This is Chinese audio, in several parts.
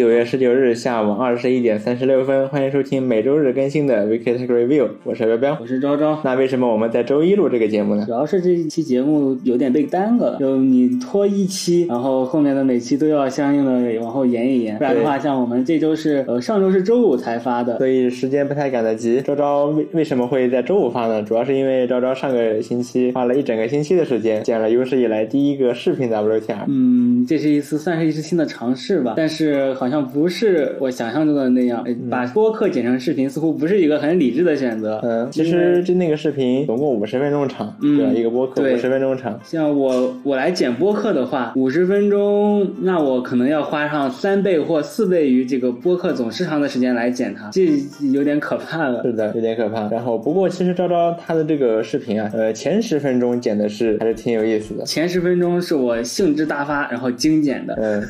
九月十九日下午二十一点三十六分，欢迎收听每周日更新的 Weekly Tech Review，我是彪彪，我是昭昭。那为什么我们在周一录这个节目呢？主要是这一期节目有点被耽搁了，就你拖一期，然后后面的每期都要相应的往后延一延，不然的话，像我们这周是呃上周是周五才发的，所以时间不太赶得及。昭昭为为什么会在周五发呢？主要是因为昭昭上个星期花了一整个星期的时间，剪了有史以来第一个视频 WTR。嗯，这是一次算是一次新的尝试吧，但是好像不是我想象中的那样，把播客剪成视频似乎不是一个很理智的选择。嗯，其实就那个视频总共五十分钟长，对吧？一个播客五十分钟长。像我我来剪播客的话，五十分钟，那我可能要花上三倍或四倍于这个播客总时长的时间来剪它，这有点可怕了。是的，有点可怕。然后不过其实昭昭他的这个视频啊，呃，前十分钟剪的是还是挺有意思的。前十分钟是我兴致大发，然后精简的。嗯，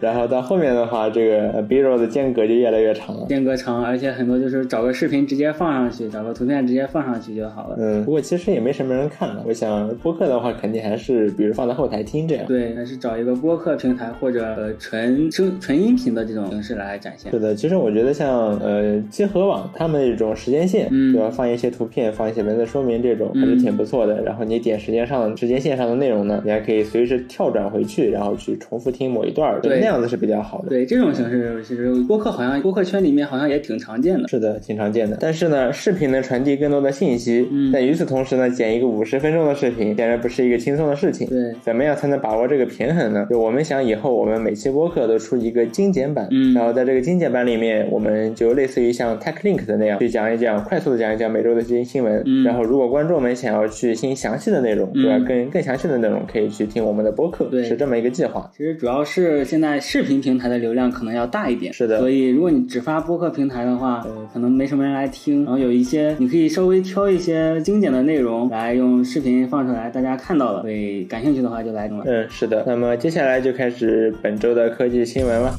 然后到后面的话，这个 B roll 的间隔就越来越长了。间隔长，而且很多就是找个视频直接放上去，找个图片直接放上去就好了。嗯，不过其实也没什么人看的。我想播客的话，肯定还是比如放在后台听这样。对，还是找一个播客平台或者呃纯声纯音频的这种形式来展现。是的，其实我觉得像呃集合网他们这种时间线，嗯，对吧？放一些图片，放一些文字说明，这种还是挺不错的。然后你点时间上时间线上的内容呢，你还可以随时跳转回去，然后去重复听某一段，对，那样子是比较好的。对，这种形式其实播客好像播客圈里面好像也挺常见的。是的，挺常见的。但是呢，视频能传递更多的信息，嗯，但与此同时呢，剪一个五十分钟的视频，显然不是一个轻松的事情。对，怎么样才能把握这个平衡呢？就我们想以后我们每期播客都出一个精简版，嗯，然后在这个精简版里面，我们就类似于像 Tech Link 的那样，去讲一讲，快速的讲一讲每周的这些新闻。嗯，然后如果观众们想要去听详细的内容，对吧？更更详细的内容，可以去听我们的播客。对，是这么一个计划。其实主要是现在视频平台的流量可能要大一点，是的。所以如果你只发播客平台的话，呃，可能没什么人来听。然后有一些你可以稍微挑一些精简的内容来用视频放出来，大家看到了，所以感兴趣的话就来听了。嗯，是的。那么接下来就开始本周的科技新闻了。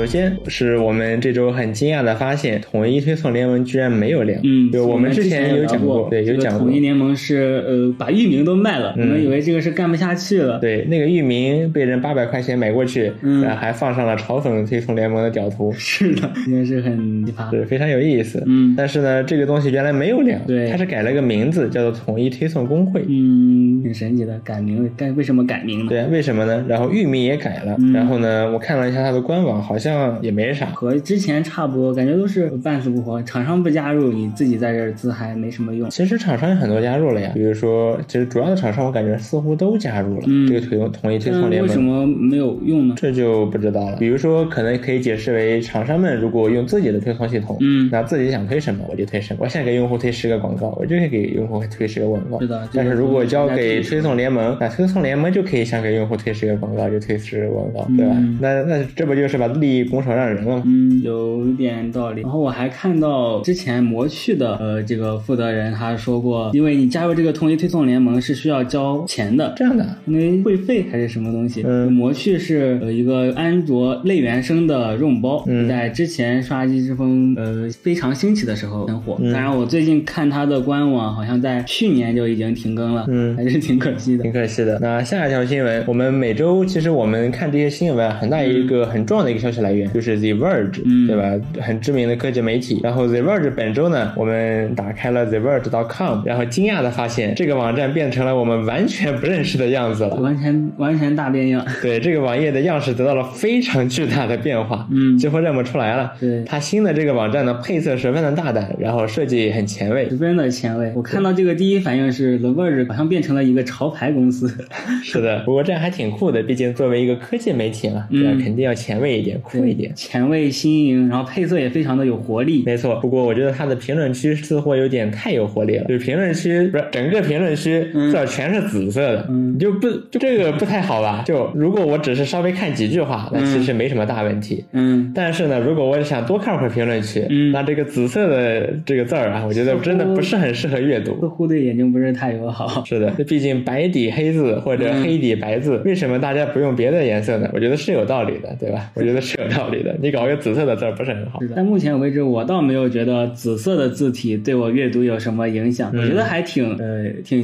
首先是我们这周很惊讶的发现，统一推送联盟居然没有量。嗯，就我们之前有讲过，对，有讲过。统一联盟是呃把域名都卖了，我们以为这个是干不下去了。对，那个域名被人八百块钱买过去，嗯，然后还放上了嘲讽推送联盟的屌图。是的，应该是很奇葩，是非常有意思。嗯，但是呢，这个东西原来没有量，对，它是改了个名字，叫做统一推送工会。嗯，挺神奇的，改名改为什么改名呢？对，为什么呢？然后域名也改了，然后呢，我看了一下它的官网，好像也没啥。和之前差不多，感觉都是半死不活。厂商不加入，你自己在这自嗨没什么用。其实厂商有很多加入了呀，比如说，其实主要的厂商我感觉似乎都加入了这个推同一推送联盟。为什么没有用呢？这就不知道了。比如说，可能可以解释为厂商们如果用自己的推送系统，嗯，那自己想推什么我就推什么。我现在给用户推十个广告，我就可以给用户推十个广告。是的。但是如果交给推送联盟，那推送联盟就可以想给用户推十个广告就推十个广告，对吧？那那这不就是把利益拱手让人了吗？嗯，有。有点道理。然后我还看到之前魔趣的呃这个负责人他说过，因为你加入这个统一推送联盟是需要交钱的，这样的，因为会费还是什么东西。嗯，魔趣是呃一个安卓类原生的肉包，嗯，在之前刷机之风呃非常兴起的时候很火。当然我最近看它的官网，好像在去年就已经停更了，嗯，还是挺可惜的，挺可惜的。那下一条新闻，我们每周其实我们看这些新闻，很大一个很重要的一个消息来源就是 The Verge，嗯，对吧？很知名的科技媒体。然后 The Verge 本周呢，我们打开了 TheVerge.com，然后惊讶的发现这个网站变成了我们完全不认识的样子了，完全完全大变样。对，这个网页的样式得到了非常巨大的变化，嗯，几乎认不出来了。对，它新的这个网站的配色十分的大胆，然后设计很前卫，十分的前卫。我看到这个第一反应是 The Verge 好像变成了一个潮牌公司。是的，不过这样还挺酷的，毕竟作为一个科技媒体嘛，对吧？肯定要前卫一点，酷一点，前卫新颖，然后配色也非常的有活力。没错，不过我觉得它的评论区似乎有点太有活力了，就是评论区不是整个评论区字儿全是紫色的，嗯，就不就这个不太好吧？就如果我只是稍微看几句话，那其实没什么大问题，嗯。但是呢，如果我想多看会儿评论区，嗯，那这个紫色的这个字儿啊，我觉得真的不是很适合阅读，似乎对眼睛不是太友好。是的，毕竟白底黑字或者黑底白字，为什么大家不用别的颜色呢？我觉得是有道理的，对吧？我觉得是有 道理的。你搞个紫色的字儿不是很好？但目前为止，我倒没有觉得紫色的字体对我阅读有什么影响。我觉得还挺呃挺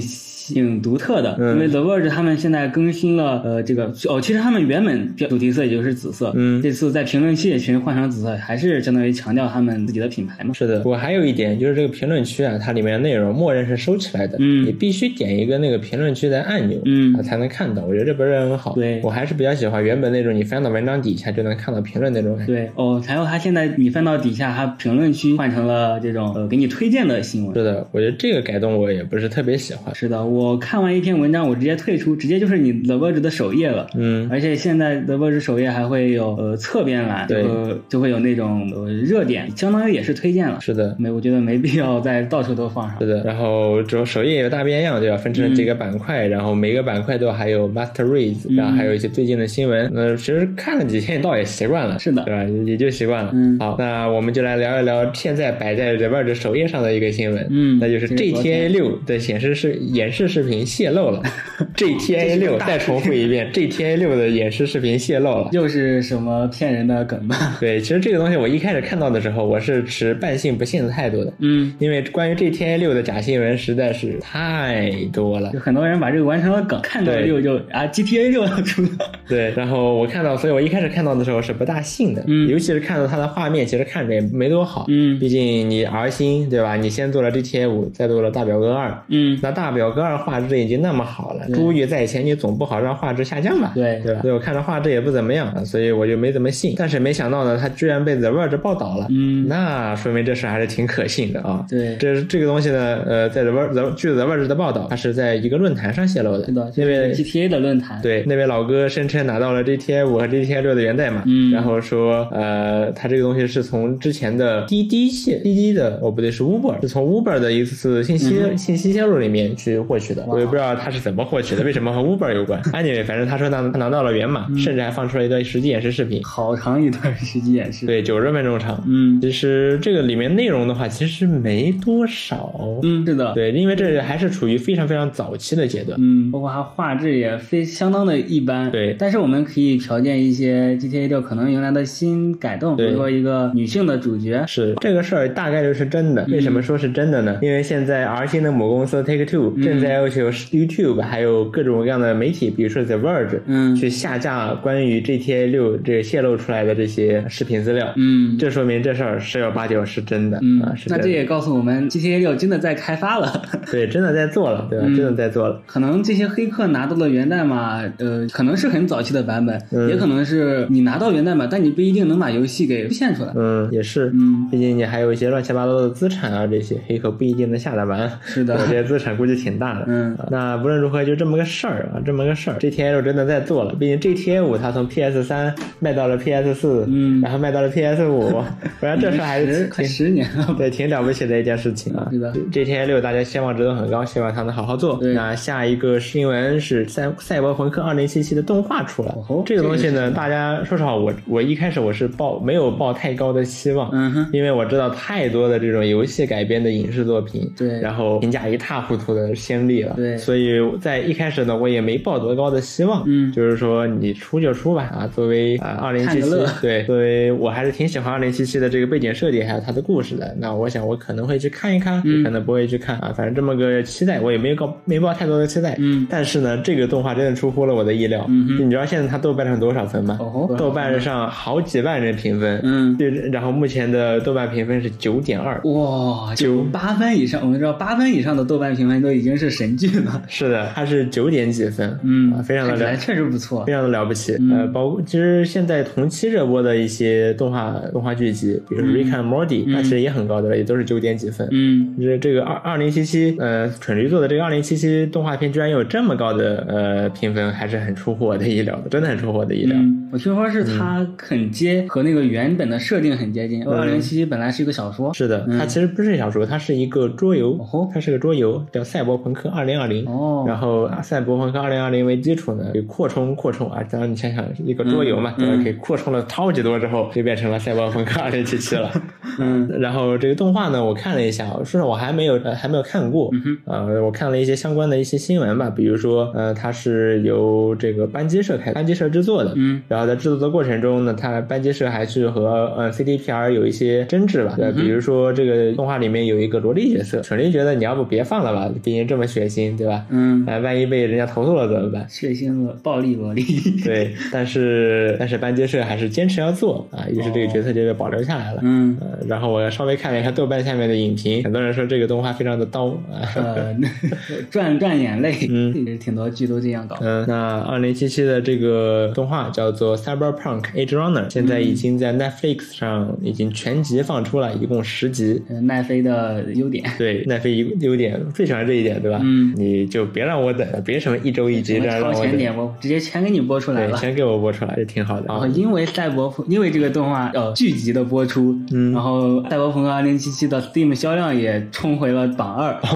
挺独特的，因为 The Verge 他们现在更新了呃这个哦，其实他们原本主题色也就是紫色，嗯，这次在评论区也全换成紫色，还是相当于强调他们自己的品牌嘛。是的，我还有一点就是这个评论区啊，它里面的内容默认是收起来的，嗯，你必须点一个那个评论区的按钮，嗯，才能看到。我觉得这不是很好，对我还是比较喜欢原本那种你翻到文章底下就能看到评论那种感觉。对哦，还有他现在你翻到底下，他评论区换成了这种呃给你推荐的新闻。是的，我觉得这个改动我也不是特别喜欢。是的，我看完一篇文章，我直接退出，直接就是你 The Verge 的首页了。嗯，而且现在 The Verge 首页还会有呃侧边栏，对，就会有那种呃热点，相当于也是推荐了。是的，没，我觉得没必要在到处都放上。是的，然后主要首页有大变样，对吧？分成几个板块，然后每个板块都还有 Master Reads，然后还有一些最近的新闻。那其实看了几天倒也习惯了，是的，对吧？也就习惯了。嗯，好，那我们就来聊一聊现在摆在 The Verge 首页上的一个新闻，嗯，那就是 GTA 六的显示是演示视频泄露了。GTA 六再重复一遍，GTA 六的演示视频泄露了，又是什么骗人的梗吧？对，其实这个东西我一开始看到的时候，我是持半信不信的态度的，嗯，因为关于 GTA 六的假新闻实在是太多了，就很多人把这个完成了梗，看到六就啊 GTA 六要出了，对，然后我看到，所以我一开始看到的时候是不大信的，嗯，尤其是看到它的画面，其实看着也没多好，嗯，毕竟你 R 星对吧？你先做了 GTA 五，再做了大表哥二，嗯，那大表哥二画质已经那么好了，珠玉在前，你总不好让画质下降吧？对，对吧？所以我看着画质也不怎么样，所以我就没怎么信。但是没想到呢，它居然被 The Verge 报道了，嗯，那说明这事还是挺可信的啊。对，这这个东西呢，呃，在 The Verge 据 The Verge 的报道，它是在一个论坛上泄露的，那位 GTA 的论坛，对，那位老哥声称拿到了 GTA 五和 GTA 六的源代码，嗯，然后说，呃，他这个东西是从之前的滴滴泄滴滴的，哦不对，是 Uber，是从 Uber 的一次信息、嗯、信息泄露里面去获取的，我也不知道他是怎么获取的，为什么和 Uber 有关？Anyway，反正他说他拿到了源码，嗯、甚至还放出了一段实际演示视频，好长一段实际演示，对，九十分钟长。嗯，其实这个里面内容的话，其实没多少。嗯，是的，对，因为这还是处于非常非常早期的阶段。嗯，包括它画质也非相当的一般。对，但是我们可以条件一些 GTA 六可能迎来的新改动，比如说一个女性的主角。是这个事儿大概率是真的。为什么说是真的呢？因为现在 R 星的母公司 Take Two 正在要求 YouTube 还有各种各样的媒体，比如说 The Verge，嗯，去下架关于 GTA 六这泄露出来的这些视频资料。嗯，这说明这事儿十有八九是真的。嗯啊，是那这也告诉我们 GTA 六真的在开发了。对，真的在做了，对吧？真的在做了。可能这些黑客拿到了源代码，呃，可能是很早期的版本，也可能是你拿到源代码，但你不一定能把游戏给复现出来。嗯，也是。嗯，毕竟你还有一些乱七八糟的资产啊，这些黑客不一定能下得完。是的，这些资产估计挺大的。嗯，那无论如何，就这么个事儿啊，这么个事儿。GTA 六真的在做了，毕竟 GTA 五它从 PS 三卖到了 PS 四，嗯，然后卖到了 PS 五，不然这事还是快十年了，对，挺了不起的一件事情啊。是的，GTA 六大家希望值都很高，希望它能好好做。那下一个新闻是赛赛博朋克二零七七的动画出来，哦、这个东西呢，大家说实话，我我一开始我是抱没有抱太高的期望，嗯哼，因为我知道太多的这种游戏改编的影视作品，对，然后评价一塌糊涂的先例了，对，所以在一开始呢，我也没抱多高的希望，嗯，就是说你出就出吧，啊，作为啊二零七七，对，作为我还是挺喜欢二零七七的这个背景设计还有它的故事的，那我想我可能会去看一看，嗯、可能不会去看啊，反正这么个期待我也没高没抱太多的期待，嗯，但是呢，这个动画真的出乎了我的意料，嗯你知道现在它豆瓣上多少分吗？哦，豆瓣上好几万人评分，嗯，对，然后目前的豆瓣评分是九点二，哇，九八分以上，我们知道八分以上的豆瓣评分都已经是神剧嘛，是的，它是九点几分，嗯，啊、非常的了，确实不错，非常的了不起，嗯、呃，包括其实现在同期热播的一些动画动画剧集，比如说《Rick and Morty》，嗯，那其实也很高的了，也都是九点几分，嗯，这这个二二零七七，呃，蠢驴做的这个二零七七动画片居然有这么高的呃评分，还是很出乎我的意料的，真的很出乎我的意料。嗯、我听说是它很接和那个原本的设定很接近，二零七七本来是一个小说，是的，它其实不是小说，它是一个桌游，哦、它是个桌游，叫《赛博朋克克二零二零》，哦，然后《赛博朋克二零二零》为基础呢，给扩充扩充啊，当然你想想一个桌游嘛，对吧？给扩充了超级多之后，就 变成了《赛博朋克二零七七》了。嗯，然后这个动画呢，我看了一下，说实话我还没有呃还没有看过，呃，我看了一些相关的一些新闻吧，比如说呃，它是由这个班机社开班机社制作的，嗯，然后在制作的过程中呢，它班机社还是和呃 CDPR 有一些争执吧，对，比如说这个动画里面有一个萝莉角色，蠢驴觉得你要不别放了吧，毕竟这么血腥，对吧？嗯，哎，万一被人家投诉了怎么办？血腥的暴力萝莉，对，但是 但是班杰社还是坚持要做啊，于是这个角色就被保留下来了。嗯，呃，然后我稍微看了一下豆瓣下面的影评，很多人说这个动画非常的刀啊。呃，赚赚眼泪，嗯挺多剧都这样搞。嗯，那二零七七的这个动画叫做《Cyberpunk Edge Runner》，现在已经在 Netflix 上已经全集放出了，一共十集。嗯奈飞的优点，对，奈飞一优点最喜欢这一点，对吧？嗯，你就别让我等了，别什么一周一集我等。前点播，直接全给你播出来对，了。先给我播出来，这挺好的。然后因为赛博朋，因为这个动画呃剧集的播出，嗯然后赛博朋克2077的 Steam 销量也冲回了榜二。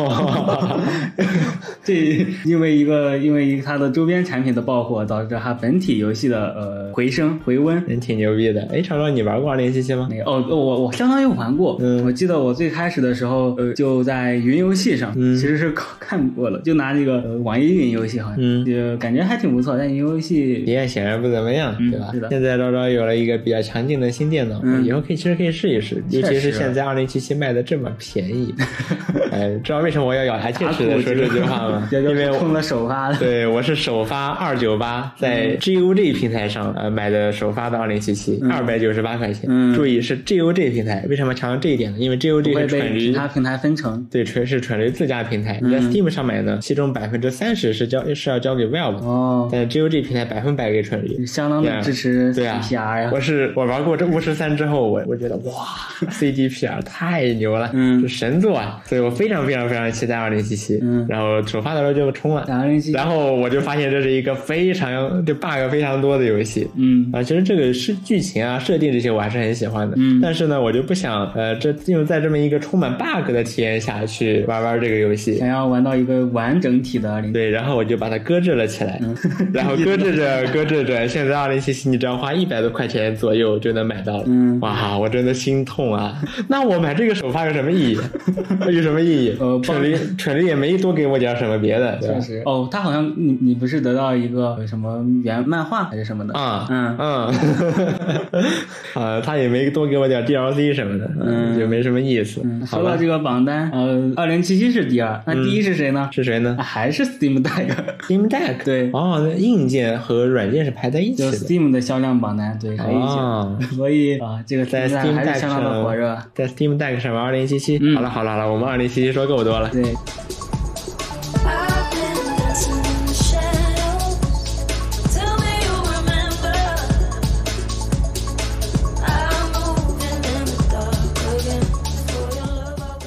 这因为一个因为一个它的周边产品的爆火，导致它本体游戏的呃回升回温。人挺牛逼的。哎，长长，你玩过二零七七吗？那个哦，我我相当于玩过，嗯我记得我最开始的时候，呃，就在云游戏上，嗯其实是看过了，就拿那个、呃、网易云游戏好像，嗯就感觉还挺不错，但云游戏体验显然不怎么样，嗯对吧是的？现在昭昭有了一个比较强劲的新电脑，嗯以后可以其实可以试一试，尤其是现在二零七七卖的这么便宜。哎，知道为什么我要咬牙切齿的说这句话吗？因为我。冲了首发的，对，我是首发二九八，在 GOG 平台上呃买的首发的二零七七，二百九十八块钱。嗯注意是 GOG 平台，为什么强调这一点呢？因为 GOG 会被是蠢驴其他平台分成。对，纯是蠢驴自家平台。你在 Steam 上买的，其中百分之三十是交是要交给 Valve，的。哦，但 GOG 平台百分百给蠢驴。相当的支持对啊。CPR 呀。我是我玩过这巫师三之后，我我觉得哇，CDPR 太牛了，嗯。是神作啊！所以我非常非常非常期待二零七七。嗯。然后首发的时候就冲了，然后我就发现这是一个非常就 bug 非常多的游戏。嗯。啊，其实这个是剧情啊、设定这些我还是很喜欢的，嗯。但是呢，我就不想呃，这进入在这么一个充满 bug 的体验下去玩玩这个游戏。想，要玩到一个完整体的零，对，然后我就把它搁置了起来，然后搁置着 搁置着，现在二零七七你只要花一百多块钱左右就能买到了，嗯哇，我真的心痛啊！那我买这个首发有什么意义？有什么意义？呃蠢驴蠢驴也没多给我点什么别的，对吧确？实。哦，他好像你你不是得到一个呃什么原漫画还是什么的？啊，嗯嗯，啊，他也没多给我点 DLC 什么的，嗯就没什么意思。好吧说到这个榜单，呃，二零七七是第二，那第一是谁呢？是谁呢啊还是 Steam Deck，？Steam Deck。对哦，那硬件和软件是排在一起的。Steam 的销量榜单，对，还一起。哦，所以啊，这个在 Steam Deck 上。，在 Steam Deck 上面二零七七。嗯好了好了好了，我们二零七七说够多了。对，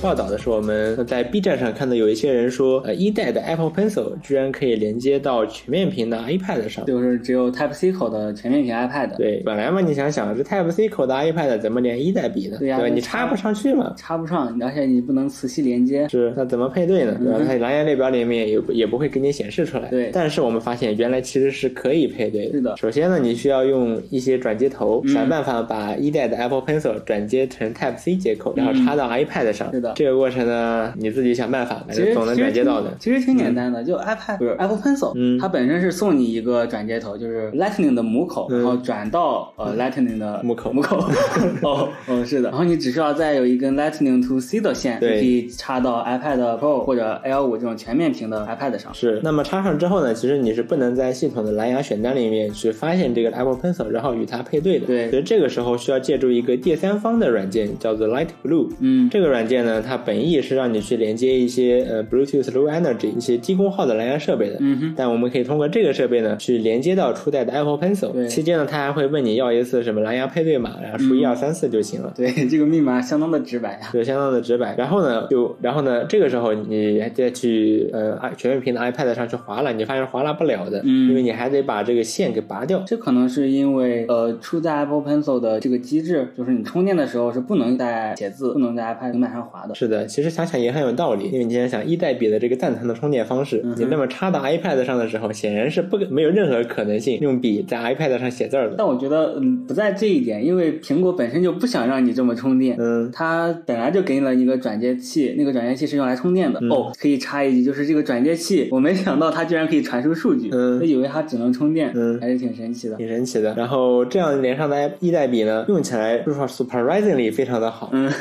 报道的是我们在 B 站上看到有一些人说，呃，一代的 Apple Pencil 居然可以连接到全面屏的 iPad 上。就是只有 Type C 口的全面屏 iPad，，对，本来嘛，你想想，这 Type C 口的 iPad 怎么连一代比呢？对呀那你插不上去嘛。插不上，而且你不能磁吸连接。是，那怎么配对呢？对吧？它蓝牙列表里面也也不会给你显示出来。嗯对但是我们发现原来其实是可以配对的。是的首先呢，你需要用一些转接头，嗯想办法把一代的 Apple Pencil 转接成 Type C 接口，然后插到 iPad 上。嗯是的这个过程呢，你自己想办法，反其实总能转接到的。其实挺简单的，就 iPad 不是 Apple Pencil，嗯它本身是送你一个转接头，就是 Lightning 的母口，嗯然后转到呃 Lightning 的母口母口。哦哦，是的。然后你只需要再有一根 Lightning to C 的线，可以插到 iPad Pro 或者 L 五这种全面屏的 iPad 上。是，那么插上之后呢，其实你是不能在系统的蓝牙选单里面去发现这个 Apple Pencil，然后与它配对的。对所以这个时候需要借助一个第三方的软件，叫做 Light Blue。嗯，这个软件呢，它本意是让你去连接一些呃 Bluetooth Low Energy 一些低功耗的蓝牙设备的。嗯哼，但我们可以通过这个设备呢，去连接到初代的 Apple Pencil。对期间呢，它还会问你要一次什么蓝牙配对码，然后输一二三四就行了。对，这个密码相当的直白呀。对，相当的直白。然后呢，就然后呢，这个时候你还再去呃全面屏的 iPad 上去划拉，你发现划拉不了的，嗯因为你还得把这个线给拔掉。这可能是因为呃，初代 Apple Pencil 的这个机制，就是你充电的时候是不能在写字，不能在 iPad 平板上划的。的。是的，其实想想也很有道理，因为你想想一代笔的这个蛋疼的充电方式，嗯你那么插到 iPad 上的时候，显然是不没有任何可能性用笔在 iPad 上写字儿的。但我觉得，嗯，不在这一点，因为苹果本身就不想让你这么充电。嗯，它本来就给你了一个转接器，那个转接器是用来充电的。嗯哦，可以插一句，就是这个转接器，我没想到它居然可以传输数据，嗯我以为它只能充电，嗯还是挺神奇的。挺神奇的。然后这样连上的一代笔呢，用起来就是说 surprisingly 非常的好。嗯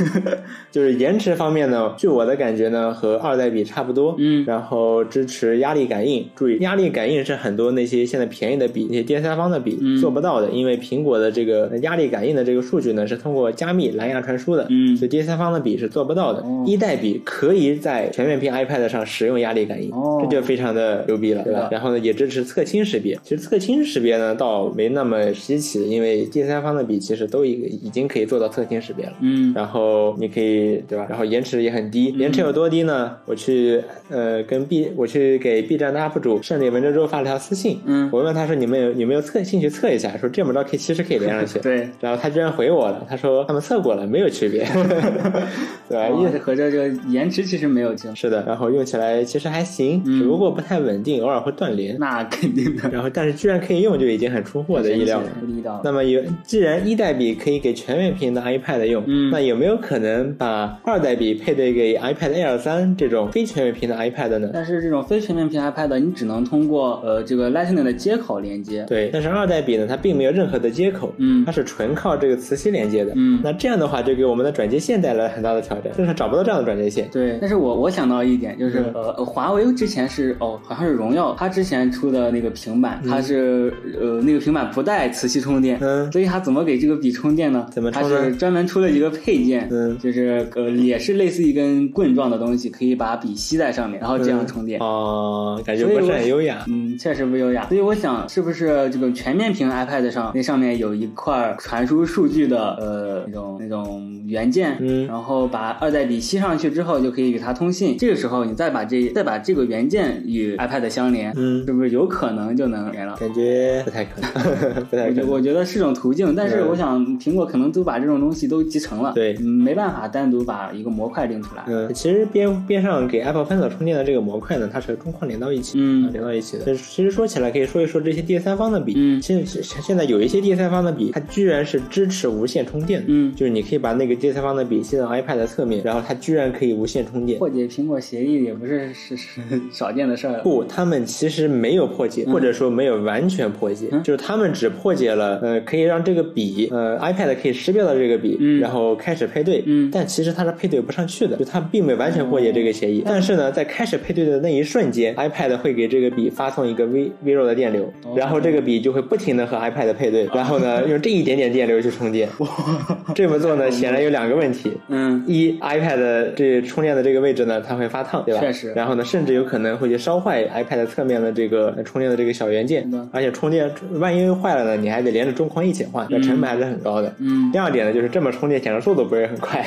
就是延迟方面呢，据我的感觉呢，和二代比差不多。嗯然后支持压力感应，注意压力感应是很多那些现在便宜的笔，那些第三方的笔嗯做不到的，因为苹果的这个压力感应的这个数据呢是通过加密蓝牙传输的，嗯所以第三方的笔是做不到的。哦一代笔可以在全面屏 iPad 上使用压力感应，哦这就非常的牛逼了，对吧？然后呢，也支持侧倾识别。其实侧倾识别呢倒没那么稀奇，因为第三方的笔其实都已已经可以做到侧倾识别了。嗯然后你可以对吧？然后延迟也很低，延迟有多低呢？我去呃跟 B 我去给 B 站的 UP 主胜利文绉绉发了条私信，嗯我问他说你们有有没有测兴趣测一下？说这么着可以其实可以连上去，对。然后他居然回我了，他说他们测过了，没有区别，对吧？哦一和这这个延迟其实没有区，是的，然后用起来其实还行，嗯只不过不太稳定，偶尔会断连。那肯定的。然后但是居然可以用，就已经很出乎我的意料了。那么有，既然一代笔可以给全面屏的 iPad 用，嗯那有没有可能把二代笔配对给 iPad Air 三这种非全面屏的 iPad 呢？但是这种非全面屏 iPad，你只能通过呃这个 Lightning 的接口连接。对，但是二代笔呢，它并没有任何的接口，嗯它是纯靠这个磁吸连接的。嗯那这样的话就给我们的转接线带来了很大的挑战，就是找不到这样的转接线。对，但是我我想到一点，就是、嗯呃呃，华为之前是哦，好像是荣耀，它之前出的那个平板，它是呃那个平板不带磁吸充电，嗯所以它怎么给这个笔充电呢？怎么充呢它是专门出了一个配件，嗯就是呃也是类似一根棍状的东西，可以把笔吸在上面，然后这样充电。哦、感觉不是很优雅。嗯，确实不优雅。所以我想，是不是这个全面屏 iPad 上那上面有一块传输数据的呃那种那种元件，嗯然后把二代笔吸上去之后，就可以与它通信。这个时候你再把这再把这个元件与 iPad 相连，嗯是不是有可能就能连了？感觉不太可能，不太我觉可能。我觉得是种途径，但是嗯我想苹果可能都把这种东西都集成了，对嗯没办法单独把一个模块拎出来。嗯，其实边边上给 Apple Pencil 充电的这个模块呢，它是中框连到一起，嗯啊连到一起的。其实说起来，可以说一说这些第三方的笔。嗯现现现在有一些第三方的笔，它居然是支持无线充电的。嗯就是你可以把那个第三方的笔吸到 iPad 的侧面，然后它居然可以无线充电。破解苹果协议也不是是是少见的事儿了。不，他们其实没有破解，或者说没有完全破解，嗯就是他们只破解了，呃，可以让这个笔，呃，iPad 可以识别到这个笔，嗯然后开始配对，嗯但其实它是配对不上去的，就它并没有完全破解这个协议。但是呢，在开始配对的那一瞬间，iPad 会给这个笔发送一个微微弱的电流，哦然后这个笔就会不停的和 iPad 配对，然后呢，用这一点点电流去充电。这么做呢，显然有两个问题。嗯，一 iPad 这充电的这个位置呢，它会发烫，对吧？确实然后呢，甚至有可能会去烧坏 iPad 侧面的这个充电的这个小元件而且充电万一坏了呢，你还得连着中框一起换，那成本还是很高的。嗯第二点呢，就是这么充电显示速度不是很快。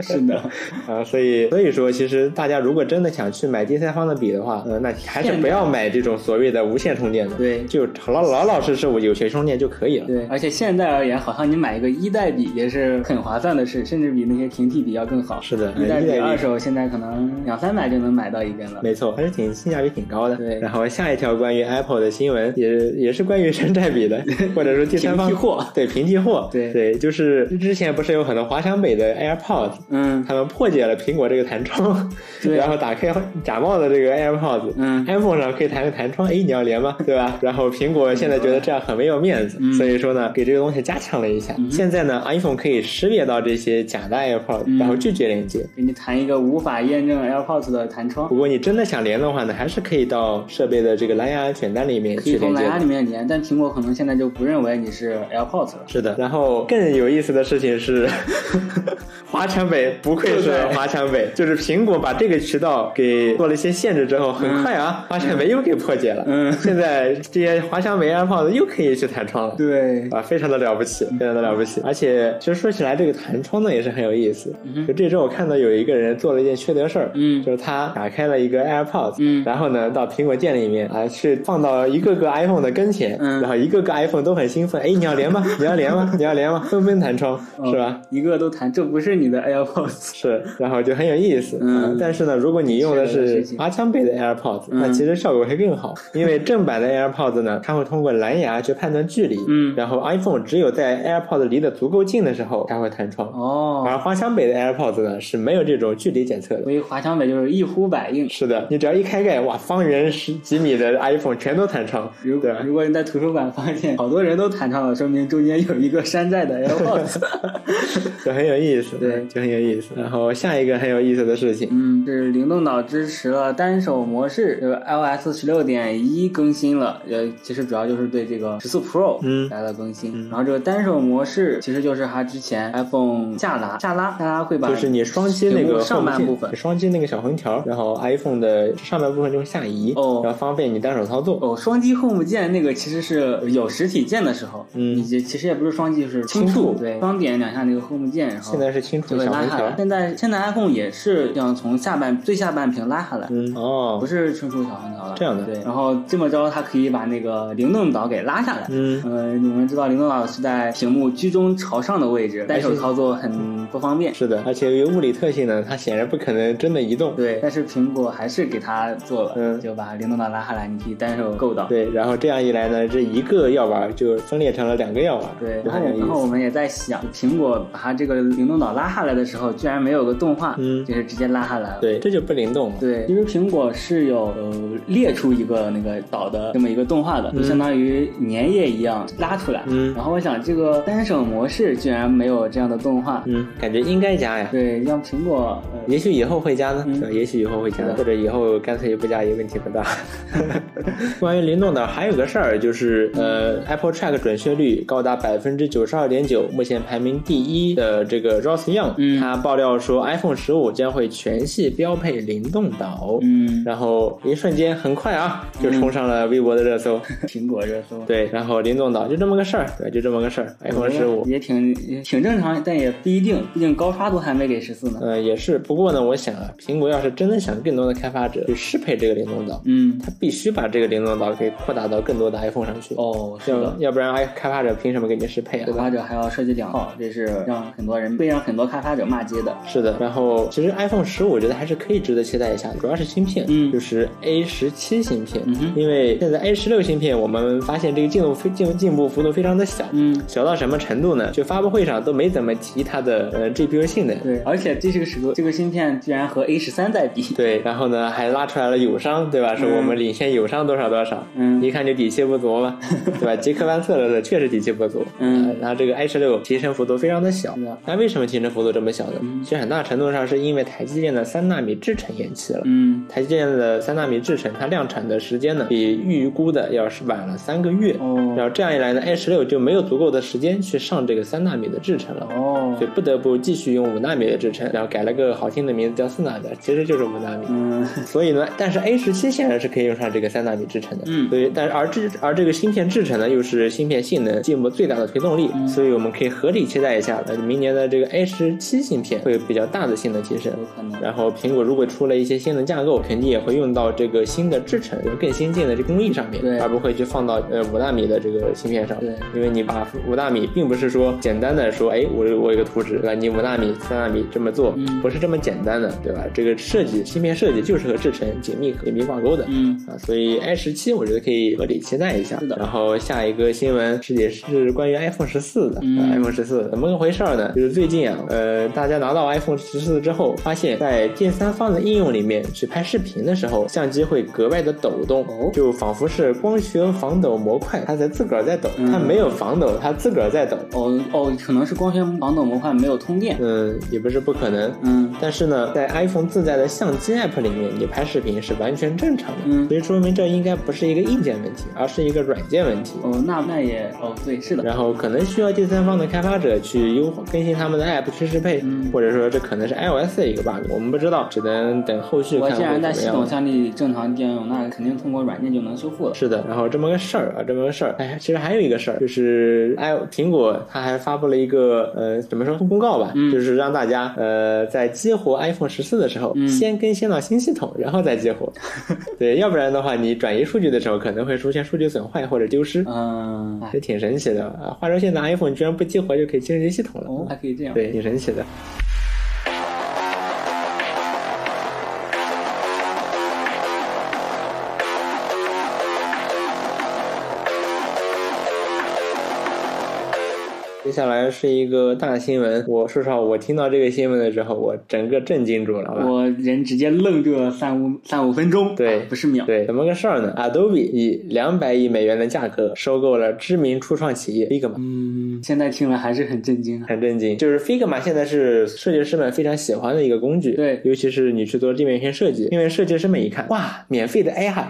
是的。啊，所以所以说，其实大家如果真的想去买第三方的笔的话，呃，那还是不要买这种所谓的无线充电的，对就老老老实实我有线充电就可以了。对，而且现在而言，好像你买一个一代笔也是很划算的事，甚至比那些平替笔要更好。是的一代笔二手现在可能两三百就能买到一根了。没错，还是挺性价比挺高的。对然后下一条关于 Apple 的新闻，也是也是关于山寨笔的，或者说第三方货对平替货。对对，就是之前不是有很多华强北的 AirPods，嗯他们破解了苹果这个弹窗，对然后打开假冒的这个 AirPods，嗯 iPhone 上可以弹个弹窗，哎，你要连吗？对吧？然后苹果现在觉得这样很没有面子，嗯所以说呢，给这个东西加强了一下。现在呢，iPhone 可以识别到这些假的 AirPods，、嗯然后拒绝连接。给你弹一个无法验证 AirPods 的弹窗不，过你真的想连的话呢，还是可以到设备的这个蓝牙选单里面可以从蓝牙。里面连，但苹果可能现在就不认为你是 AirPods 了。是的，然后更有意思的事情是，华强北不愧是华强北，就是苹果把这个渠道给做了一些限制之后，很快啊，华强北又给破解了。嗯 现在这些华强北 AirPods 又可以去弹窗了。对，啊，非常的了不起，非常的了不起。而且，其实说起来，这个弹窗呢也是很有意思。就这周我看到有一个人做了一件缺德事儿，嗯就是他打开了一个 AirPods，嗯然后呢到苹果店里面啊去放到一个个 iPhone 的跟前，嗯然后一个个 iPhone 都很兴奋，哎，你要连吗？你要连吗？你要连吗？纷纷弹窗，是吧？哦？一个都弹，这不是你的 AirPods。是，然后就很有意思。嗯啊但是呢，如果你用的是华强北的 AirPods，、那嗯其实效果会更好，因为正版的 AirPods 呢，它会通过蓝牙去判断距离，嗯然后 iPhone 只有在 AirPods 离得足够近的时候，它会弹窗。哦，而华强北的 AirPods 呢是没有这种距离检测的所。以华强北就是一呼百应。是的，你只要一开盖，哇，方圆十几米的 iPhone 全都弹窗，如对？如果你在图书馆发现好多人都弹窗了，说明中间有一个山寨的 AirPods。就很有意思，对就很有意思。然后下一个很有意思的事情，嗯，是灵动岛支持了单手模式，这个 iOS 十六点一更新了，呃，其实主要就是对这个十四 Pro 嗯来了更新。然后这个单手模式其实就是它之前 iPhone 下拉下拉下拉会把就是你双击那个上半部分双击那个小横条，然后 iPhone 的上半部分就会下移，哦然后方便你单手操作。哦，双击 Home 键那个其实是有实体键的时候，嗯你这其实也不是双击，就是轻轻触对，双点两下那个 Home 键，然后现在是轻触小横条。现在现在 iPhone 也是这样从下半最下半屏拉下来，嗯哦不，是纯属小横条了。这样的对，然后这么着它可以把那个灵动岛给拉下来。嗯呃，你们知道灵动岛是在屏幕居中朝上的位置，单手操作很不方便。是的，而且由于物理特性呢，它显然不可能真的移动。对，但是苹果还是给它做了，嗯就把灵动岛拉下来，你可以单手够到。对，然后这样一来呢，这一个药丸就分裂成了两个药丸，对，然后。然后我们也在想，苹果把它这个灵动岛拉下来的时候，居然没有个动画，嗯就是直接拉下来了。对，这就不灵动嘛。对，其实苹果是有呃列出一个那个岛的这么一个动画的，就相当于粘液一样拉出来。嗯然后我想这个单手模式居然没有这样的动画，嗯，感觉应该加呀。对，让苹果呃也许以后会加呢，嗯？也许以后会加或者以后干脆不加也问题不大。关于灵动岛还有个事儿，就是呃，Apple Track 准确率高达百分之九十二点九，目前排名第一的这个 Ross Young，、嗯他爆料说 iPhone 十五将会全系标配灵动岛。嗯，然后一瞬间很快啊，就冲上了微博的热搜。苹果热搜。对，然后灵动岛就这么个事儿，对，就这么个事儿。iPhone 十五，也挺也挺正常，但也不一定，毕竟高刷都还没给十四呢。呃，也是。不过呢，我想啊，苹果要是真的想更多的开发者去适配这个灵动岛，嗯，它必须把这个灵动岛给扩大到更多的 iPhone 上去。哦，是要的。要不然哎，开发者凭什么给你适配啊？开？发者还要设计两套，这是让很多人会让很多开发者骂街的。是的，然后其实 iPhone 十五我觉得还是可以值得期待一下，主要是芯片，嗯。就是 A 十七芯片，因为现在 A 十六芯片我们发现这个进度非进进步幅度非常的小，嗯，小到什么程度呢？就发布会上都没怎么提它的呃 GPU 性能，对，而且这是个时个这个芯片居然和 A 十三在比。对，然后呢还拉出来了友商，对吧？说我们领先友商多少多少，嗯。一看就底气不足嘛，对吧？杰克万策略的确实底气不足，嗯。呃然后这个 A 十六提升幅度非常的小。那为什么提升幅度这么小呢？其实很大程度上是因为台积电的三纳米制程延期了。嗯，台积电的三纳米制程，它量产的时间呢，比预估的要是晚了三个月。哦然后这样一来呢，A 十六就没有足够的时间去上这个三纳米的制程了。哦所以不得不继续用五纳米的制程，然后改了个好听的名字叫四纳米，其实就是五纳米。嗯所以呢，但是 A 十七显然是可以用上这个三纳米制程的，嗯所以但是而这而这个芯片制程呢，又是芯片性能进步最大的推动力，嗯所以我们可以合理期待一下，呃，明年的这个 A 十七芯片会有比较大的性能提升。有可能。然后苹果如果出了一些新的架构，肯定也会用到这个新的制程，就是更先进的这工艺上面，对而不会去放到呃五纳米的这个芯片上。对因为你把五纳米并不是说简单的说，哎，我我有个图纸，对吧？你五纳米、三纳米这么做，嗯不是这么简单的，对吧？这个设计芯片设计就是和制程紧密紧密挂钩的。嗯啊，所以 i 十七我觉得可以合理期待一下。是的然后下一个新闻是也是关于 iPhone 十四的。嗯啊 iPhone 十四怎么个回事儿呢？就是最近啊，呃，大家拿到 iPhone 十四之后，发现在第三方的应用里面去拍视频的时候，相机会格外的抖动，哦就仿佛是光学防抖模块，它在自个儿在抖，它没有防抖，它自个儿在抖。哦哦，可能是光学防抖模块没有通电。嗯，也不是不可能。嗯但是呢，在 iPhone 自带的相机 App 里面，你拍视频是完全正常的，嗯所以说明这应该不是一个硬件问题，而是一个软件问题。哦，那那也哦对，是的。然后可能需要第三方的开发者去优化更新他们的 App 去适配，嗯或者说这可能是 iOS 的一个 bug，我们不知道，只能等后续我看会既然在系。统下里正常应用，那肯定通过软件就能修复了。是的，然后这么个事儿啊，这么个事儿，哎，其实还有一个事儿，就是哎，苹果它还发布了一个呃，怎么说公告吧，嗯就是让大家呃在激活 iPhone 十四的时候，嗯先更新到新系统，然后再激活。对，要不然的话，你转移数据的时候可能会出现数据损坏或者丢失，嗯，哎也挺神奇的啊。话说现在 iPhone 居然不激活就可以进入系统了，哦，还可以这样。对，挺神奇的。下来是一个大新闻，我说实话，我听到这个新闻的时候，我整个震惊住了，我人直接愣住了三五三五分钟，对啊不是秒。对，怎么个事儿呢？Adobe 以两百亿美元的价格收购了知名初创企业 Figma。嗯，现在听了还是很震惊啊。很震惊，就是 Figma 现在是设计师们非常喜欢的一个工具，对尤其是你去做地面线设计，因为设计师们一看，哇，免费的 AI，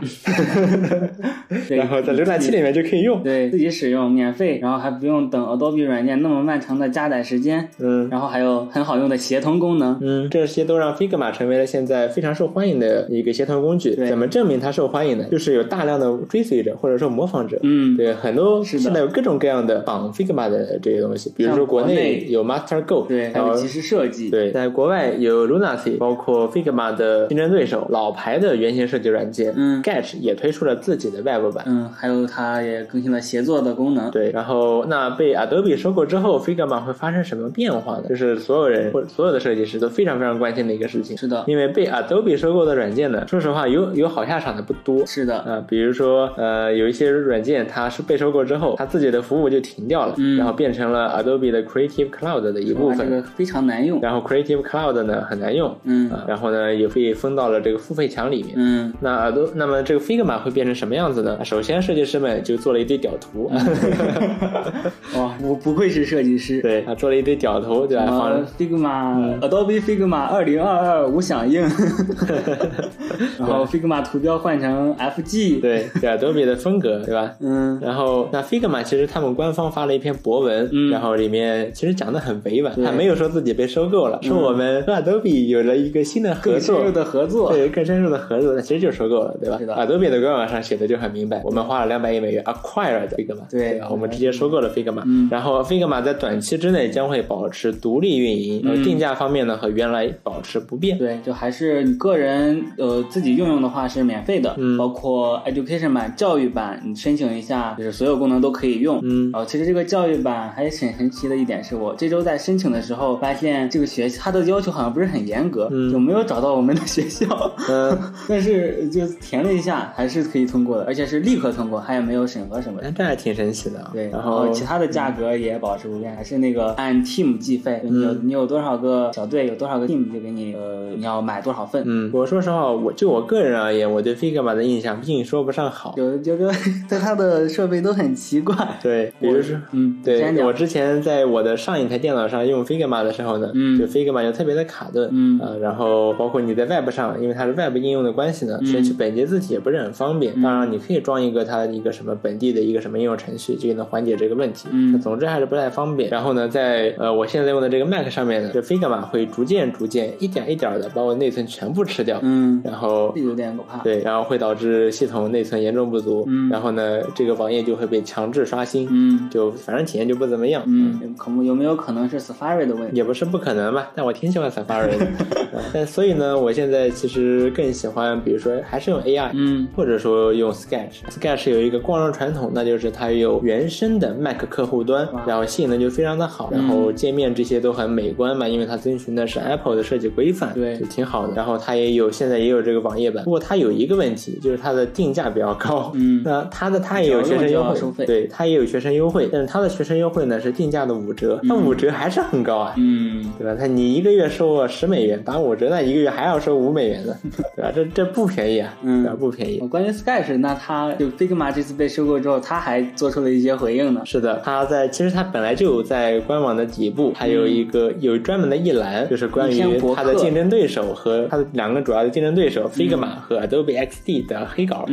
对 然后在浏览器里面就可以用，对自己使用免费，然后还不用等 Adobe 软件那么漫长的加载时间，嗯。然后还有很好用的协同功能。嗯，这些都让 Figma 成为了现在非常受欢迎的一个协同工具。对怎么证明它受欢迎呢？就是有大量的追随者或者说模仿者。嗯，对，很多是现在有各种各样的仿 Figma 的这些东西，比如说国内有 Master Go，对，还有即时设计。对，在国外有 Lunacy，包括 Figma 的竞争对手老牌的原型设计软件，嗯 Sketch 也推出了自己的 Web 版。嗯，还有它也更新了协作的功能。对，然后那被 Adobe 收购之后，Figma 会发生什么变化呢？就是所有人或者所有的设计师都非常非常关心的一个事情。是的，因为被 Adobe 收购的软件呢，说实话有有好下场的不多。是的，啊、比如说，呃，有一些软件它是被收购之后，它自己的服务就停掉了，嗯然后变成了 Adobe 的 Creative Cloud 的一部分。这个非常难用。然后 Creative Cloud 呢很难用，嗯啊，然后呢也被封到了这个付费墙里面。嗯，那 Adobe，那么这个 Figma 会变成什么样子呢？首先，设计师们就做了一堆屌图，哇，我不愧是设计师。对他，做了一堆屌头，对吧？呃放，Figma、Adobe Figma 二零二二无响应，然后 Figma 图标换成 FG，，对对 Adobe 的风格，对吧？嗯，然后，那 Figma 其实他们官方发了一篇博文，嗯然后里面其实讲的很委婉，他没有说自己被收购了，说我们和 Adobe 有了一个新的合作更深入。的合作，对，更深入的合作，那其实就是收购了，对吧？Adobe 的官网上写的就很明白，我们花了两百亿美元 acquired Figma，对？我们直接收购了 Figma，、嗯然后 Figma 在短期之内将会保持独立运营，嗯呃，定价方面呢和原来保持不变。对，就还是你个人呃自己用用的话是免费的，嗯包括 Education 版、教育版，你申请一下，就是所有功能都可以用。嗯然后其实这个教育版还很神奇的一点是我这周在申请的时候发现，这个学它的要求好像不是很严格，嗯就没有找到我们的学校。嗯，但是就填了一下，还是可以通过的，而且是立刻通过，还有没有审核什么的。那这还挺神奇的啊。对，然然后其他的价格也保持不变，还是那个按 team 计费，你有你有多少个小队，有多少个 team 就给你呃你要买多少份。嗯，我说实话，我就我个人而言，我对 Figma 的印象并说不上好。有觉得对它的设备都很奇怪。对，比如说，嗯，对我之前在我的上一台电脑上用 Figma 的时候呢，嗯就 Figma 就特别的卡顿，嗯呃，然后包括你在 Web 上，因为它是 Web 应用的关系呢，嗯选取本地字体也不是很方便。当然，你可以装一个它一个什么本地的一个什么应用程序，就能缓解这个问题。嗯总之还是不太方便。然后呢，在呃我现在用的这个 Mac 上面呢，这 Figma 会逐渐逐渐一点一点的把我内存全部吃掉，嗯，然后这有点可怕。对，然后会导致系统内存严重不足，嗯。然后呢，这个网页就会被强制刷新，嗯。就反正体验就不怎么样，嗯，可有没有可能是 Safari 的问题？也不是不可能吧，但我挺喜欢 Safari 的，呃 但所以呢，我现在其实更喜欢，比如说还是用 AI，嗯。或者说用 Sketch。Sketch 有一个光荣传统，那就是它有原生的 Mac 客户端，然后性能就非常的好，嗯然后界面这些都很美观嘛，因为它遵循的是 Apple 的设计规范，对就挺好的。然后它也有现在也有这个网页版，不过它有一个问题，就是它的定价比较高。嗯那它的它也有学生优惠，对，它也有学生优惠，但是它的学生优惠呢是定价的五折，那五折还是很高啊。嗯，对吧？它你一个月收我十美元，打五折，那一个月还要收五美元呢，对吧？这这不便宜啊，嗯对吧？不便宜。关于 Sketch，那它就 Figma 这次被收购之后，它还做出了一些回应呢。是的，它在其实它本来就有在官网的底部，还有一个、有专门的一栏，就是关于它的竞争对手和它的两个主要的竞争对手、Figma 和 Adobe XD 的黑稿，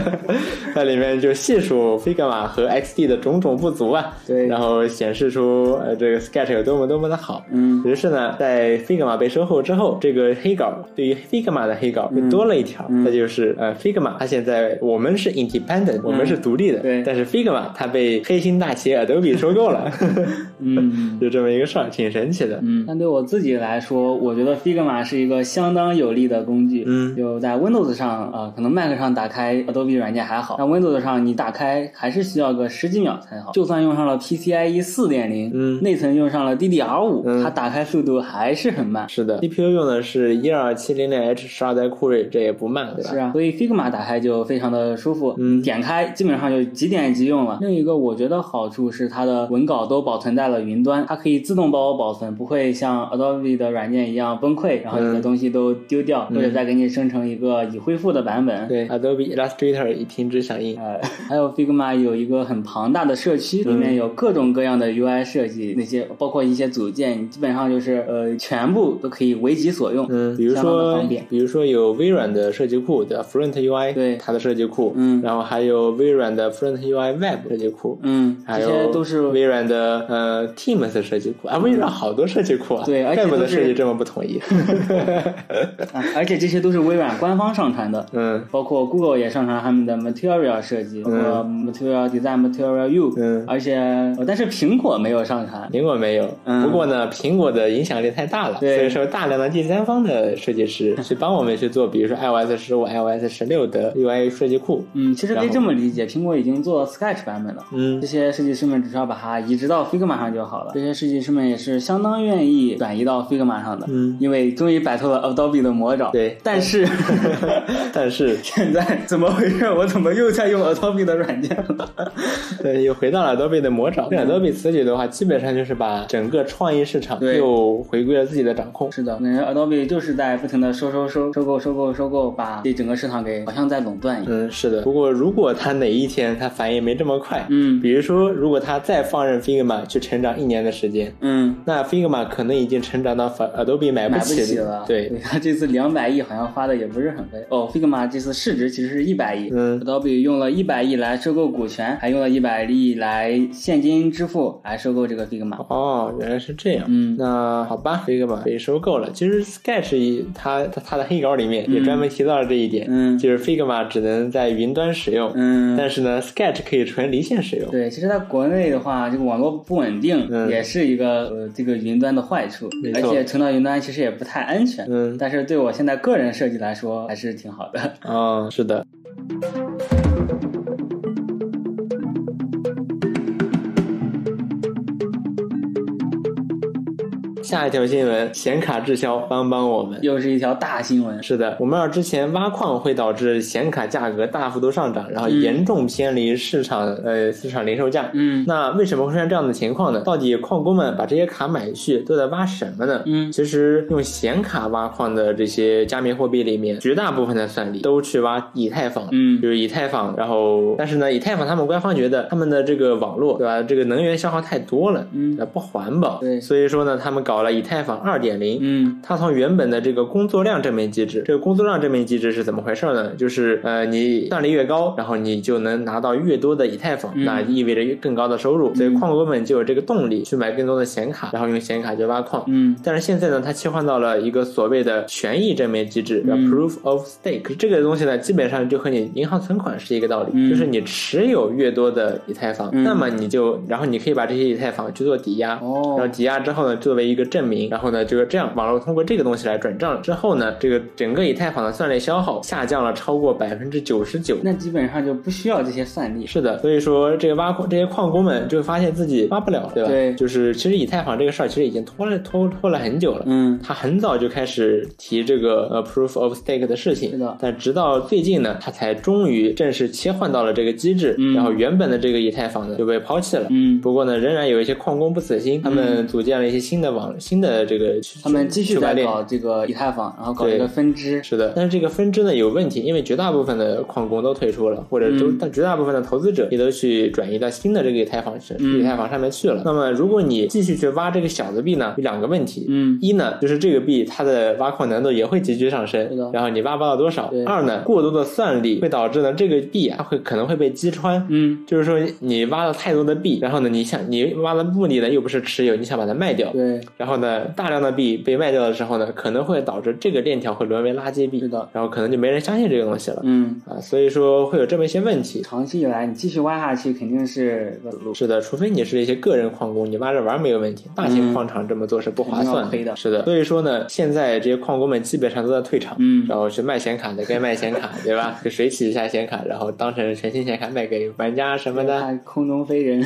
在里面就细数 Figma 和 XD 的种种不足啊，对。然后显示出呃这个 Sketch 有多么多么的好，嗯。于是呢，在 Figma 被收购之后，这个黑稿对于 Figma 的黑稿又多了一条，嗯。那就是呃 Figma 它现在我们是 independent，、我们是独立的，对。但是 Figma 它被黑心大企业 Adobe 收购了，嗯 就这么一个事儿，挺神奇的。嗯，但对我自己来说，我觉得 Figma 是一个相当有力的工具。嗯就在 Windows 上啊、可能 Mac 上打开 Adobe 软件还好，但 Windows 上你打开还是需要个十几秒才好。就算用上了 PCIe 四点零，嗯内存用上了 DDR 五、嗯它打开速度还是很慢。是的，CPU 用的是一二七零零 H 十二代酷睿，这也不慢，对吧？是啊，所以 Figma 打开就非常的舒服，嗯点开基本上就即点即用了。另一个我觉得好处是它的文稿都保存在了云端，它可以自动帮我保存，不会像 Adobe 的软件一样崩溃，然后你的嗯东西都丢掉，或者再给你生成一个已恢复的版本。对，Adobe Illustrator 已停止响应。呃，还有 Figma 有一个很庞大的社区，里嗯面有各种各样的 UI 设计，那些包括一些组件，基本上就是呃全部都可以为己所用。嗯，比如说比如说有微软的设计库的 Front UI，对它的设计库，嗯然后还有微软的 Front UI Web 设计库，嗯，这还有些都是微软的呃 Teams 设计库啊，微软好多设计库啊，对而且怪不得都是设计这么不统一。啊，而且这些都是微软官方上传的。嗯包括 Google 也上传他们的 Material 设计，包括 Material Design、Material U，嗯而且呃但是苹果没有上传。苹果没有，嗯不过呢，苹果的影响力太大了，对所以说大量的第三方的设计师 去帮我们去做，比如说 iOS 十五、iOS 十六的 UI 设计库。嗯，其实可以这么理解，苹果已经做 Sketch 版本了。嗯这些设计师们只需要把它移植到 Figma 上就好了。这些设计师们也是相当愿意转移到 Figma 上的，嗯因为终于摆脱了 Adobe 的魔爪。对但是 但是，现在怎么回事？我怎么又在用 Adobe 的软件了？对，又回到了 Adobe 的魔爪。Adobe 此举的话，基本上就是把整个创意市场又回归了自己的掌控。是的，感觉 Adobe 就是在不停的收收收收购收购收购，把这整个市场给好像在垄断一样。嗯，是的。不过如果他哪一天他反应没这么快，嗯比如说如果他再放任 Figma 去成长一年的时间，嗯，那 Figma 可能已经成长到反 Adobe 买买不起起了。对，他这次两百亿好像花的也不是很贵哦。Figma 这次市值其实是一百亿，嗯 Adobe 用了一百亿来收购股权，还用了一百亿来现金支付来收购这个 Figma。哦，原来是这样。嗯那好吧，Figma 被收购了。其实 Sketch 一它它它的黑稿里面也专门提到了这一点，嗯就是 Figma 只能在云端使用，嗯，但是呢，Sketch 可以纯离线使用。对，其实在国内的话，这个网络不稳定、嗯也是一个呃这个云端的坏处而且存到云端其实也不太安全。嗯但是对我现在个人设计来说还是挺好的。哦，是的。下一条新闻，显卡滞销，帮帮我们。又是一条大新闻。是的，我们知道之前挖矿会导致显卡价格大幅度上涨，然后严重偏离市场、呃市场零售价。嗯那为什么会出现这样的情况呢？到底矿工们把这些卡买去都在挖什么呢？嗯其实用显卡挖矿的这些加密货币里面，绝大部分的算力都去挖以太坊，嗯就是以太坊。然后，但是呢，以太坊他们官方觉得他们的这个网络，对吧？这个能源消耗太多了，嗯呃不环保，对所以说呢，他们搞了以太坊二点零，嗯。它从原本的这个工作量证明机制，这个工作量证明机制是怎么回事呢？就是呃，你算力越高，然后你就能拿到越多的以太坊，嗯。那意味着越更高的收入，所以矿工们就有这个动力去买更多的显卡，然后用显卡去挖矿。嗯。但是现在呢，它切换到了一个所谓的权益证明机制，叫嗯。proof of stake。这个东西呢，基本上就和你银行存款是一个道理，嗯。就是你持有越多的以太坊，嗯。那么你就，然后你可以把这些以太坊去做抵押，哦。然后抵押之后呢，作为一个证明，然后呢，就是这样，网络通过这个东西来转账之后呢，这个整个以太坊的算力消耗下降了超过百分之九十九。那基本上就不需要这些算力。是的，所以说这个挖矿这些矿工们就发现自己挖不了，对吧？对就是其实以太坊这个事儿其实已经拖了拖拖了很久了。嗯他很早就开始提这个呃 proof of stake 的事情，是的但直到最近呢，他才终于正式切换到了这个机制，嗯然后原本的这个以太坊呢就被抛弃了。嗯，不过呢，仍然有一些矿工不死心，他们组建了一些新的网、新的这个区他们继续。在搞这个以太坊，然后搞一个分支。是的，但是这个分支呢有问题，因为绝大部分的矿工都退出了，或者都嗯但绝大部分的投资者也都去转移到新的这个以太坊上、嗯以太坊上面去了。那么如果你继续去挖这个小的币呢，有两个问题。嗯一呢，就是这个币它的挖矿难度也会急剧上升，然后你挖不到多少。二呢，过多的算力会导致呢这个币啊会可能会被击穿。嗯，就是说你挖了太多的币，然后呢你想你挖的目的呢又不是持有，你想把它卖掉，对，然后呢，大量的币被卖掉的时候呢，可能会导致这个链条会沦为垃圾币，是的，然后可能就没人相信这个东西了。嗯，啊，所以说会有这么一些问题。长期以来你继续挖下去肯定是。是的，除非你是一些个人矿工，你挖着玩没有问题。大型矿场这么做是不划算的是的，所以说呢，现在这些矿工们基本上都在退场，嗯然后去卖显卡的该卖显卡，对吧？就水洗一下显卡，然后当成全新显卡卖给玩家什么的。他空中飞人，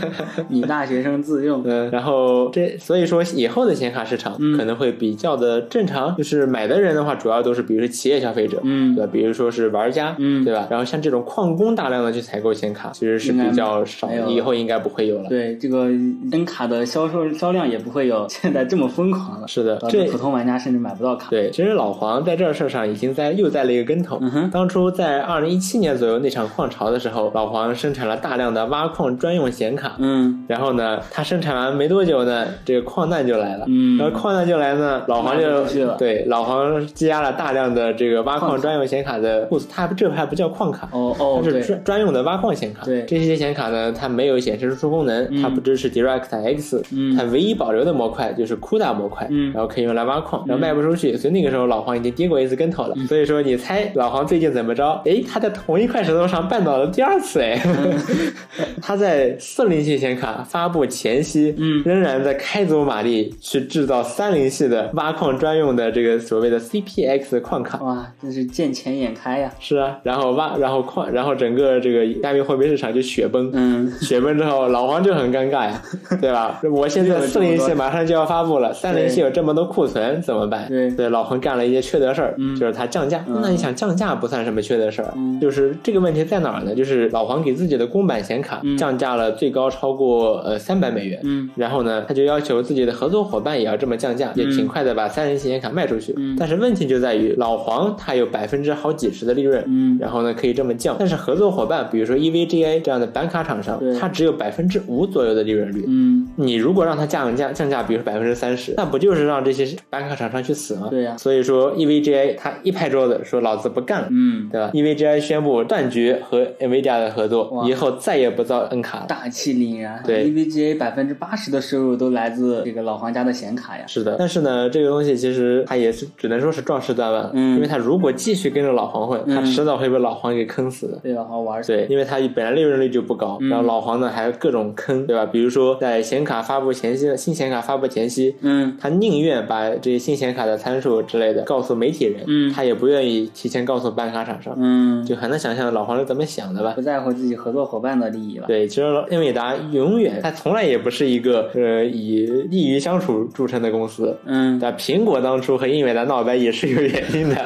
女大学生自用。嗯，然后这所以说以以后的显卡市场嗯可能会比较的正常，就是买的人的话，主要都是比如说企业消费者，嗯对吧？比如说是玩家，嗯对吧？然后像这种矿工大量的去采购显卡，其实是比较少以后应该不会有了。对这个 N 卡的销售销量也不会有现在这么疯狂了，是的，这普通玩家甚至买不到卡。对，其实老黄在这事儿上已经栽又栽了一个跟头。当初在二零一七年左右那场矿潮的时候，老黄生产了大量的挖矿专用显卡。嗯然后呢，他生产完没多久呢，这个矿难就来了。嗯。然后矿难就来呢，老黄就对老黄积压了大量的这个挖矿专用显卡的库存，它这还不叫矿卡，哦哦它是专专用的挖矿显卡。对。这些显卡呢，它没有显示输出功能，它不支持 DirectX，、嗯。它唯一保留的模块就是 CUDA 模块，嗯。然后可以用来挖矿，然后卖不出去，所以那个时候老黄已经跌过一次跟头了。嗯。所以说，你猜老黄最近怎么着？哎，他在同一块石头上绊倒了第二次，哎，嗯。他在四零系显卡发布前夕，嗯。仍然在开足马力去制造三零系的挖矿专用的这个所谓的 CPX 矿卡。哇，真是见钱眼开呀。是啊，然后挖，然后矿，然后整个这个加密货币市场就雪崩。嗯，雪崩之后，老黄就很尴尬呀，对吧？我现在四零系马上就要发布了，三零系有这么多库存怎么办？对老黄干了一些缺德事儿，嗯就是他降价。嗯那你想降价不算什么缺德事儿，嗯就是这个问题在哪儿呢？就是老黄给自己的公版显卡嗯降价了最高超过呃三百美元，嗯然后呢，他就要求自己的合作伙伴也要这么降价，也挺快的把三人行显卡卖出去。嗯但是问题就在于老黄他有百分之好几十的利润，嗯然后呢可以这么降，但是合作伙伴比如说 EVGA 这样的板卡厂商对，它只有百分之五左右的利润率。嗯，你如果让它降价降价，比如说百分之三十，那不就是让这些板卡厂商去死吗？对呀所以说 EVGA 他一拍桌子说老子不干了。嗯，对吧？EVGA 宣布断绝和 NVIDIA 的合作，以后再也不造 N 卡了。大气凛然。对，EVGA 百分之八十的收入都来自这个老黄家的显卡呀。是的，但是呢，这个东西其实它也是只能说是壮士断腕，嗯因为它如果继续跟着老黄混，它嗯迟早会被老黄给坑死的。被老黄玩死。对，因为它本来利润率就不高，嗯然后老黄呢还各种坑，对吧？比如说在显卡发布前夕，新显卡发布前夕，嗯他宁愿把这些新显卡的参数之类的告诉媒体人，嗯他也不愿意提前告诉办卡厂商，嗯，就很难想象老黄是怎么想的吧不？在乎自己合作伙伴的利益了。对，其实英伟达永远，它从来也不是一个呃以利于相处著称的公司。嗯，但，苹果当初和英伟达闹掰也是有原因的。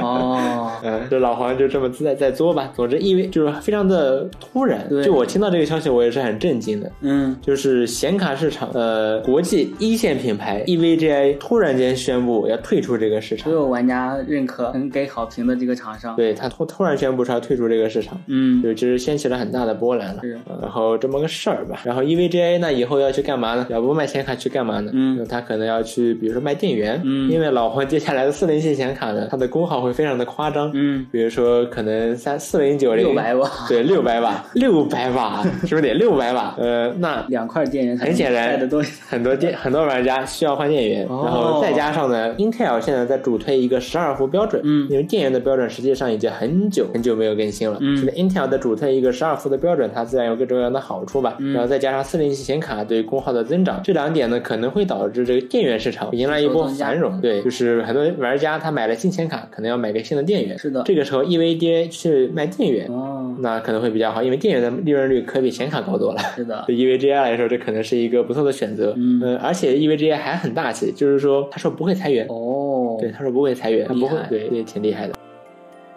哦，嗯，这老黄就这么自在在作吧。总之，因为就是非常的突然，对就我听到这个消息，我也是很震惊的。嗯就是显卡市场，呃，国际一线品牌 EVGA 突然间宣布要退出这个市场所，有玩家认可、很给好评的这个厂商。对他突突然宣布说要退出这个市场，嗯，就其实掀起了很大的波澜了。然后这么个事儿吧。然后 EVGA 那，以后要去干嘛呢？要不卖显卡去干嘛呢？嗯。那他可能要去，比如说卖电源。嗯。因为老黄接下来的四零系显卡呢，它的功耗会非常的夸张。嗯，比如说可能三四零九零六百瓦，对，六百瓦，六百瓦，是不是得？六百瓦？呃，那两块电源很显然。很多电 很多玩家需要换电源，哦。然后再加上呢，Intel 现在在主推一个十二伏标准，嗯。因为电源的标准实际上已经很久很久没有更新了，嗯。所以 Intel 在主推一个十二伏的标准，它自然有各种各样的好处吧，嗯。然后再加上四零系显卡对功耗的增长，这两点呢可能会导致这个电源市场迎来一波繁荣，对，就是很多玩家他买了新显卡，可能要买个新的电源，是的这个时候 EVGA 去卖电源。哦，那可能会比较好，因为电源的利润率可比显卡高多了。是的。对 EVGA 来说，这可能是一个不错的选择。嗯呃而且 EVGA 还很大气，就是说他说不会裁员，哦，对，他说不会裁员，他不会，对，也，挺厉害的。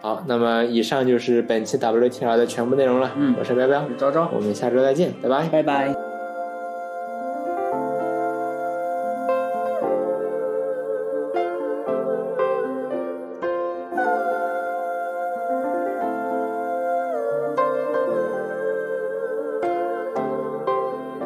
好，那么以上就是本期 WTR 的全部内容了。嗯我是彪彪，我是昭昭，我们下周再见，拜拜。拜拜。